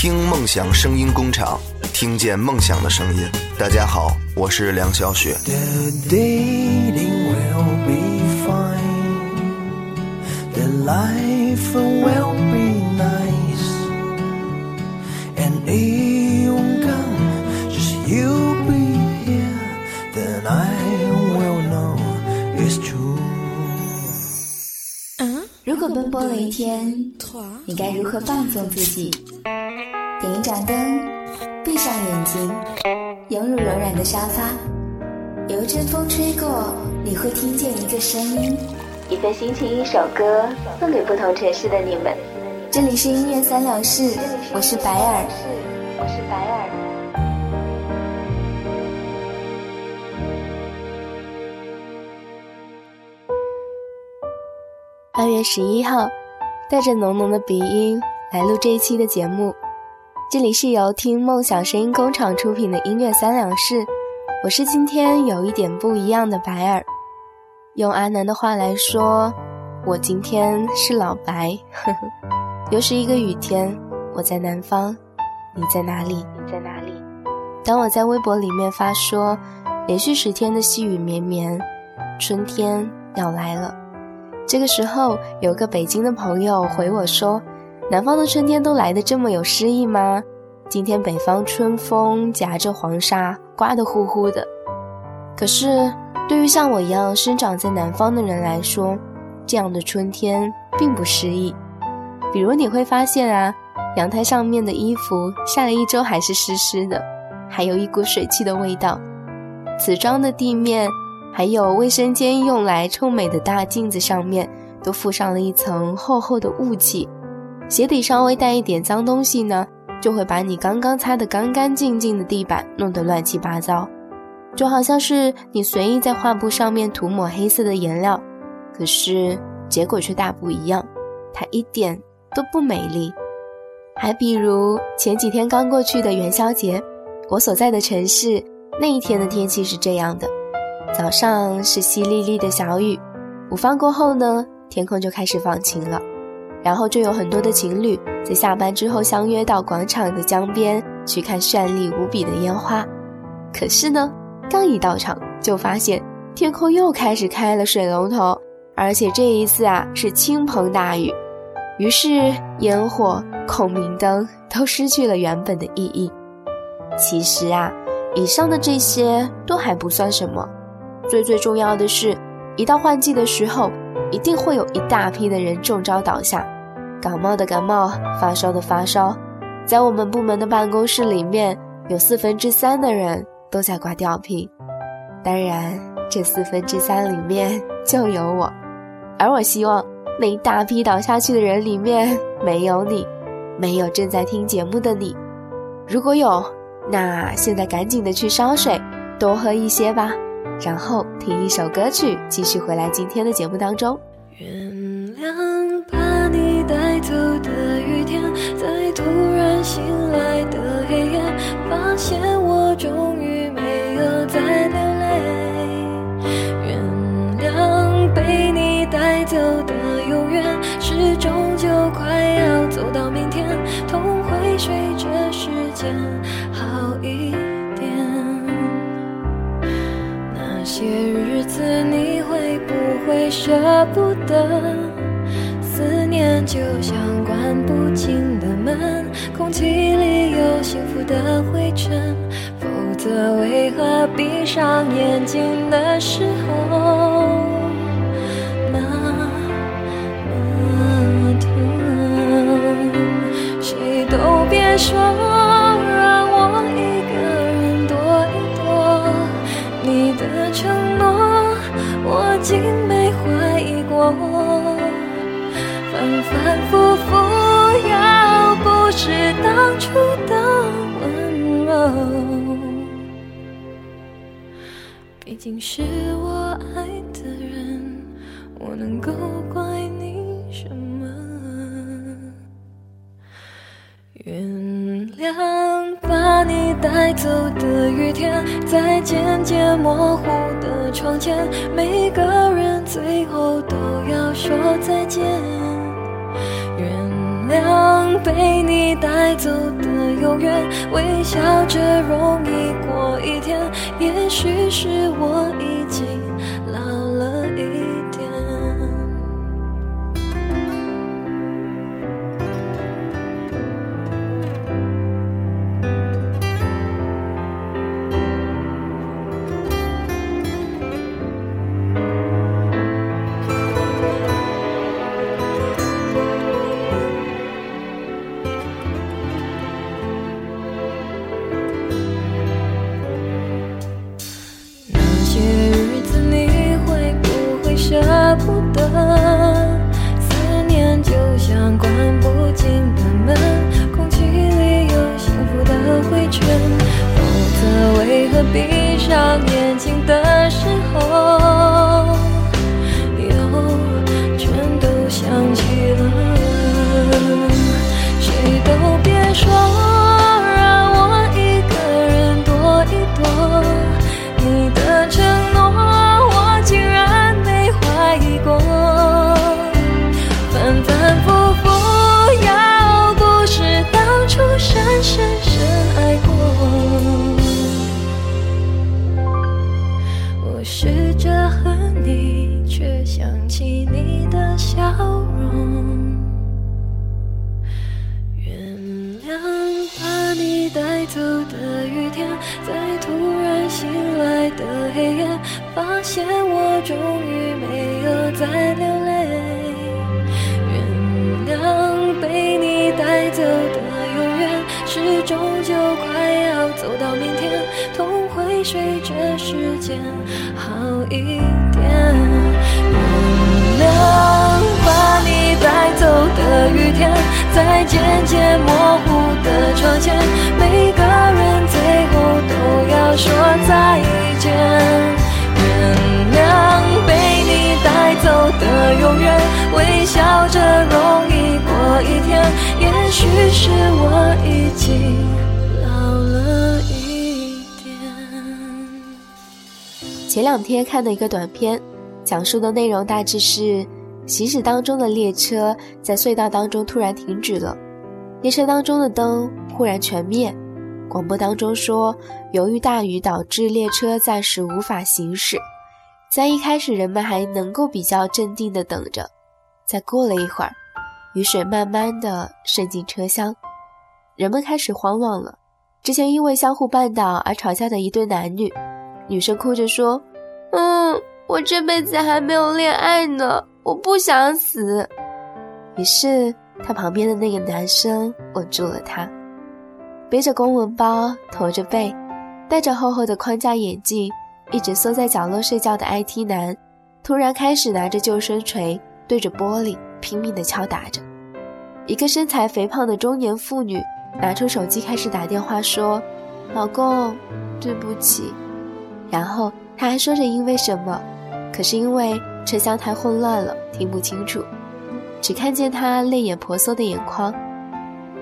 听梦想声音工厂，听见梦想的声音。大家好，我是梁小雪。The 如果奔波了一天，你该如何放纵自己？点一盏灯，闭上眼睛，拥入柔软的沙发，有一阵风吹过，你会听见一个声音，一份心情，一首歌，送给不同城市的你们。这里是音乐三两事，我是白尔，我是白尔。二月十一号，带着浓浓的鼻音来录这一期的节目。这里是由听梦想声音工厂出品的音乐三两事，我是今天有一点不一样的白尔。用阿南的话来说，我今天是老白。呵呵。又是一个雨天，我在南方，你在哪里？你在哪里？当我在微博里面发说，连续十天的细雨绵绵，春天要来了。这个时候，有个北京的朋友回我说：“南方的春天都来得这么有诗意吗？今天北方春风夹着黄沙，刮得呼呼的。可是，对于像我一样生长在南方的人来说，这样的春天并不诗意。比如你会发现啊，阳台上面的衣服晒了一周还是湿湿的，还有一股水汽的味道。瓷砖的地面。”还有卫生间用来臭美的大镜子上面，都附上了一层厚厚的雾气。鞋底稍微带一点脏东西呢，就会把你刚刚擦得干干净净的地板弄得乱七八糟，就好像是你随意在画布上面涂抹黑色的颜料，可是结果却大不一样，它一点都不美丽。还比如前几天刚过去的元宵节，我所在的城市那一天的天气是这样的。早上是淅沥沥的小雨，午饭过后呢，天空就开始放晴了，然后就有很多的情侣在下班之后相约到广场的江边去看绚丽无比的烟花。可是呢，刚一到场就发现天空又开始开了水龙头，而且这一次啊是倾盆大雨，于是烟火、孔明灯都失去了原本的意义。其实啊，以上的这些都还不算什么。最最重要的是，一到换季的时候，一定会有一大批的人中招倒下，感冒的感冒，发烧的发烧。在我们部门的办公室里面，有四分之三的人都在挂吊瓶。当然，这四分之三里面就有我，而我希望那一大批倒下去的人里面没有你，没有正在听节目的你。如果有，那现在赶紧的去烧水，多喝一些吧。然后听一首歌曲，继续回来今天的节目当中。原谅把你带走的雨天，在突然醒来的黑夜，发现我终于没有再流泪。原谅被你带走的永远，是终究快要走到明天，痛会随着时间好一些日子你会不会舍不得？思念就像关不紧的门，空气里有幸福的灰尘，否则为何闭上眼睛的时候那么疼？谁都别说反反复复，要不是当初的温柔，毕竟是我爱的人，我能够怪你什么？原谅把你带走的雨天，在渐渐模糊的窗前，每个人最后都要说再见。被你带走的永远，微笑着容易过一天。也许是我已经闭上试着恨你，却想起你的笑容。原谅把你带走的雨天，在突然醒来的黑夜，发现我终于没有再流泪。原谅被你带走的永远，是终究快要走到明，随着时间好一点。原谅把你带走的雨天，在渐渐模糊的窗前，每个人最后都前两天看的一个短片，讲述的内容大致是：行驶当中的列车在隧道当中突然停止了，列车当中的灯忽然全灭。广播当中说，由于大雨导致列车暂时无法行驶。在一开始，人们还能够比较镇定地等着。再过了一会儿，雨水慢慢地渗进车厢，人们开始慌乱了。之前因为相互绊倒而吵架的一对男女，女生哭着说：“嗯，我这辈子还没有恋爱呢，我不想死。”于是，他旁边的那个男生吻住了他。背着公文包，驼着背，戴着厚厚的框架眼镜，一直缩在角落睡觉的 IT 男，突然开始拿着救生锤对着玻璃拼命地敲打着。一个身材肥胖的中年妇女拿出手机开始打电话说：“老公，对不起。”然后他还说着因为什么，可是因为车厢太混乱了，听不清楚，只看见他泪眼婆娑的眼眶。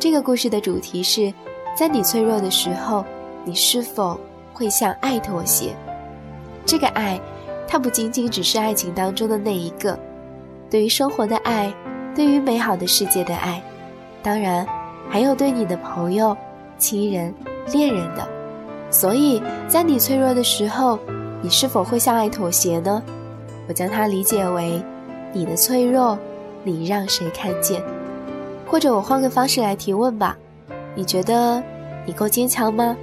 这个故事的主题是。在你脆弱的时候，你是否会向爱妥协？这个爱，它不仅仅只是爱情当中的那一个，对于生活的爱，对于美好的世界的爱，当然还有对你的朋友、亲人、恋人的。所以在你脆弱的时候，你是否会向爱妥协呢？我将它理解为，你的脆弱，你让谁看见？或者我换个方式来提问吧。你觉得你够坚强吗？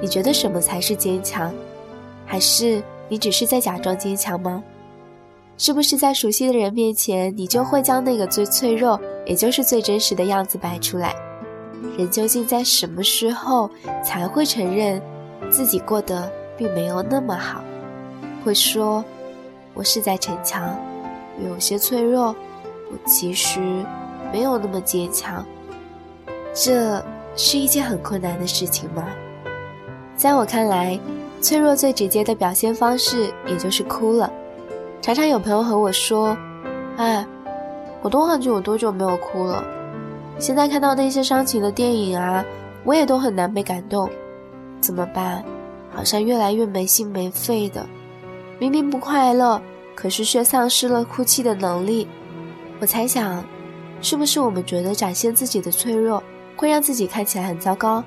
你觉得什么才是坚强？还是你只是在假装坚强吗？是不是在熟悉的人面前，你就会将那个最脆弱，也就是最真实的样子摆出来？人究竟在什么时候才会承认自己过得并没有那么好？会说我是在逞强，有些脆弱，我其实没有那么坚强。这是一件很困难的事情吗？在我看来，脆弱最直接的表现方式也就是哭了。常常有朋友和我说：“哎，我都忘记我多久没有哭了。现在看到那些伤情的电影啊，我也都很难被感动。怎么办？好像越来越没心没肺的。明明不快乐，可是却丧失了哭泣的能力。我猜想，是不是我们觉得展现自己的脆弱？”会让自己看起来很糟糕，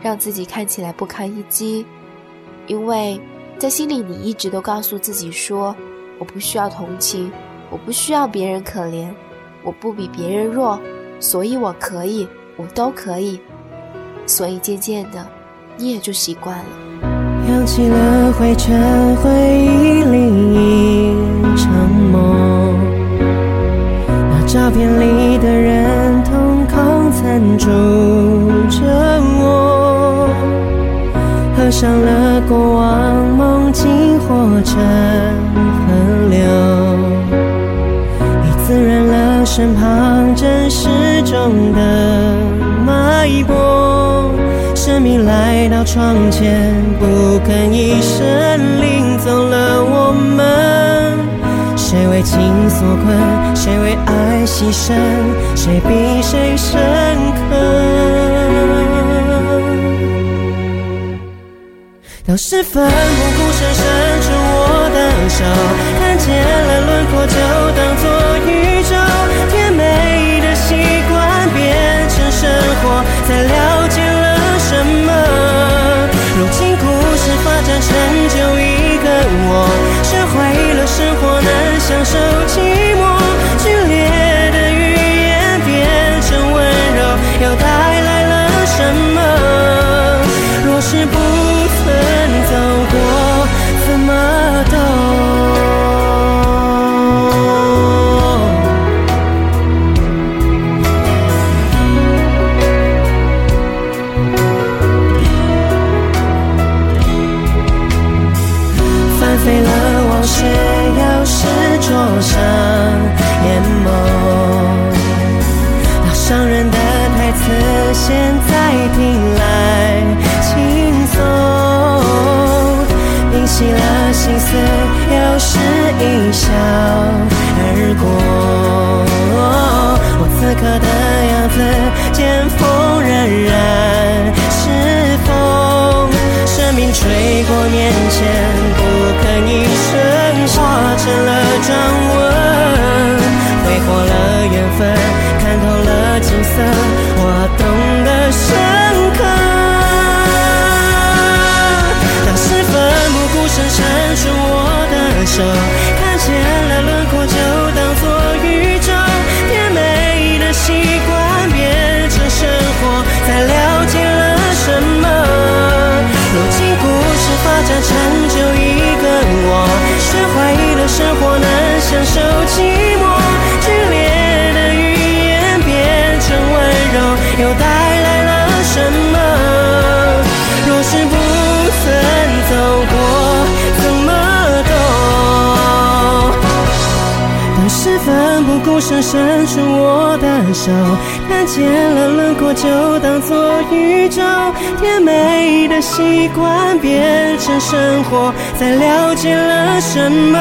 让自己看起来不堪一击，因为在心里你一直都告诉自己说：“我不需要同情，我不需要别人可怜，我不比别人弱，所以我可以，我都可以。”所以渐渐的，你也就习惯了。扬起了灰尘，回忆里一场梦。那照片里的人，瞳孔残住着我。合上了过往，梦境化成河流，已滋润了身旁真实中的脉搏。来到窗前，不吭一声，领走了我们。谁为情所困？谁为爱牺牲？谁比谁深刻？当时奋不顾身伸出我的手，看见了轮廓，就当作宇宙。甜美的习惯变成生活，才了解成又带来了什么？若是不曾走过，怎么懂？当时奋不顾身伸出我的手，看见了轮廓，就当作宇宙。甜美的习惯变成生活，才了解了什么。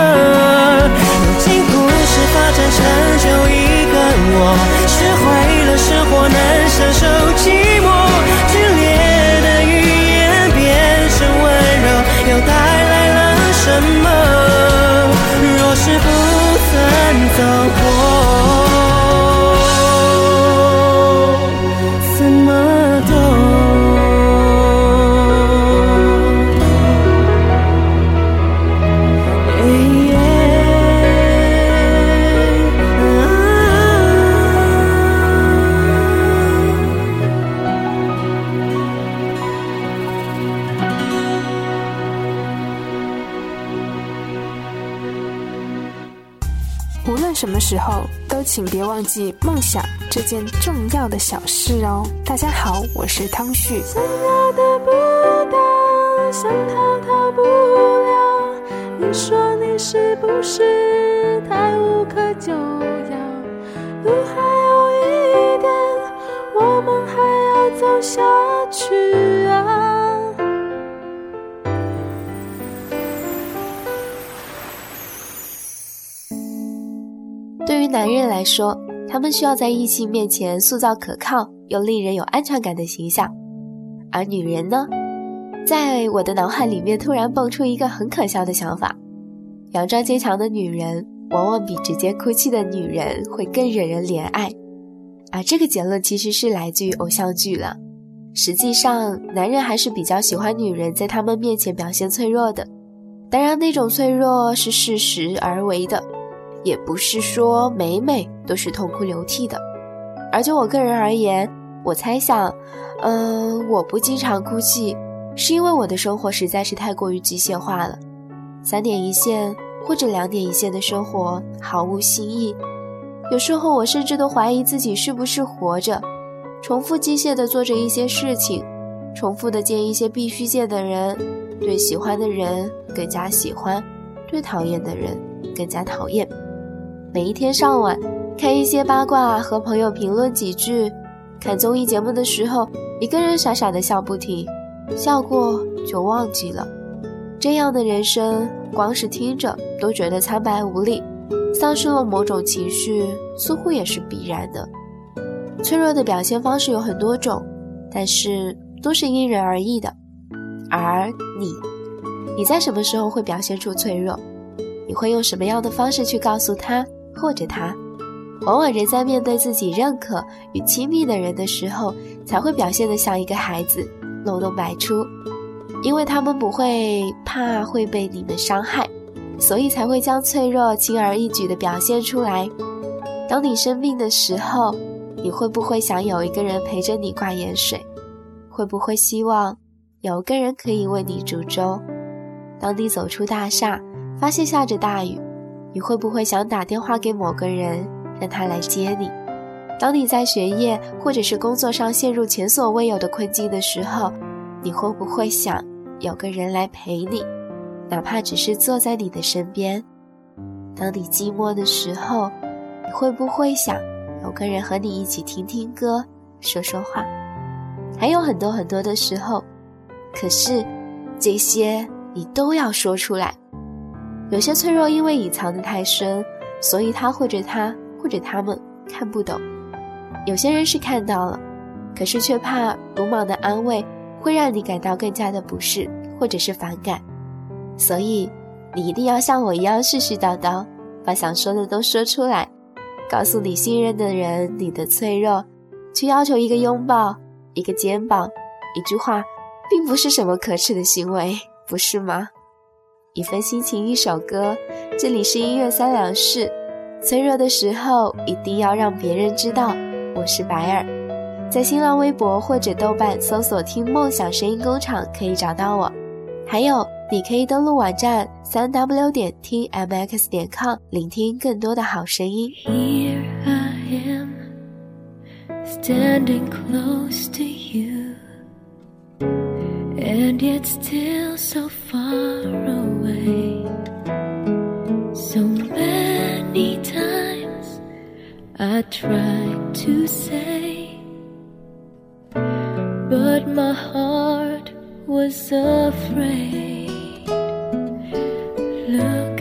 无论什么时候，都请别忘记梦想这件重要的小事哦。大家好，我是汤旭。想要得不到，想逃逃不了。你说你是不是太无可救药？路还有一点，我们还要走下去男人来说，他们需要在异性面前塑造可靠又令人有安全感的形象，而女人呢，在我的脑海里面突然蹦出一个很可笑的想法：佯装坚强的女人，往往比直接哭泣的女人会更惹人怜爱。而这个结论其实是来自于偶像剧了。实际上，男人还是比较喜欢女人在他们面前表现脆弱的。当然，那种脆弱是适时而为的，也不是说每每都是痛哭流涕的。而就我个人而言，我猜想，嗯，我不经常哭泣，是因为我的生活实在是太过于机械化了，三点一线或者两点一线的生活毫无新意。有时候，我甚至都怀疑自己是不是活着。重复机械地做着一些事情，重复的见一些必须见的人，对喜欢的人更加喜欢，对讨厌的人更加讨厌。每一天上晚看一些八卦，和朋友评论几句，看综艺节目的时候，一个人傻傻的笑不停，笑过就忘记了。这样的人生，光是听着都觉得苍白无力，丧失了某种情绪，似乎也是必然的。脆弱的表现方式有很多种，但是都是因人而异的。而你，你在什么时候会表现出脆弱？你会用什么样的方式去告诉他或者他？往往人在面对自己认可与亲密的人的时候，才会表现得像一个孩子，漏洞百出。因为他们不会怕会被你们伤害，所以才会将脆弱轻而易举地表现出来。当你生病的时候。你会不会想有一个人陪着你挂盐水？会不会希望有个人可以为你煮粥？当你走出大厦，发现下着大雨，你会不会想打电话给某个人，让他来接你？当你在学业或者是工作上陷入前所未有的困境的时候，你会不会想有个人来陪你，哪怕只是坐在你的身边？当你寂寞的时候，你会不会想？有个人和你一起听听歌，说说话，还有很多很多的时候，可是这些你都要说出来。有些脆弱，因为隐藏的太深，所以他或者他或者他们看不懂；有些人是看到了，可是却怕鲁莽的安慰会让你感到更加的不适或者是反感，所以你一定要像我一样絮絮叨叨，把想说的都说出来。告诉你信任的人你的脆弱，去要求一个拥抱、一个肩膀、一句话，并不是什么可耻的行为，不是吗？一份心情，一首歌，这里是音乐三两事。脆弱的时候，一定要让别人知道。我是白尔，在新浪微博或者豆瓣搜索“听梦想声音工厂”可以找到我。还有，你可以登录网站三 w 点听 mx 点 com，聆听更多的好声音。Here I am, standing close to you, and yet still so far away. So many times I tried to say, but my heart was afraid. Look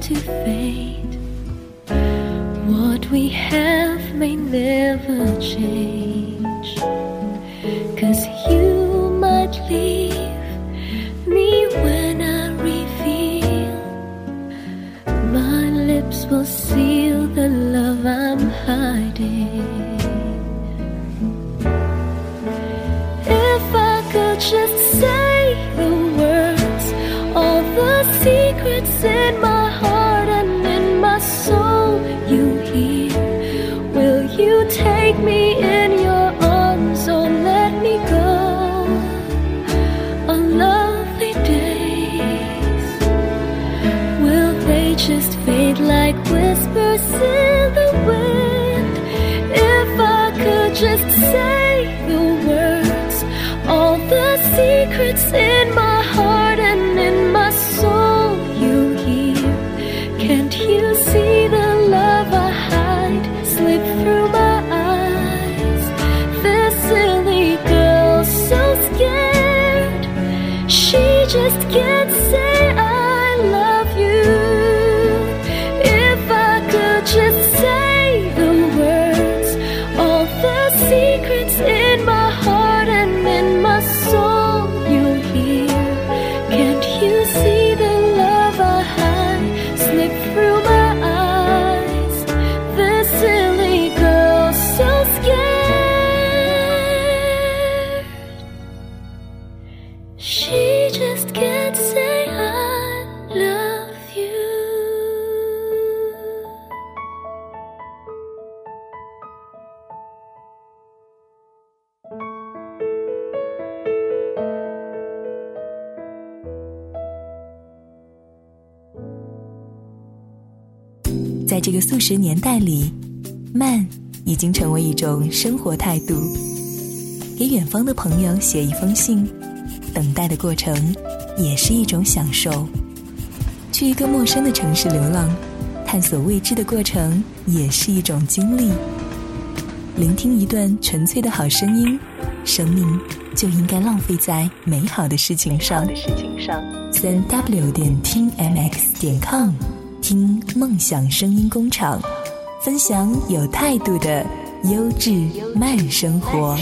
to fate. What we have may never change. 在这个速食年代里，慢已经成为一种生活态度。给远方的朋友写一封信，等待的过程也是一种享受。去一个陌生的城市流浪，探索未知的过程也是一种经历。聆听一段纯粹的好声音，生命就应该浪费在美好的事情上。三 w 点听 mx 点 com，听梦想声音工厂，分享有态度的优质慢生活。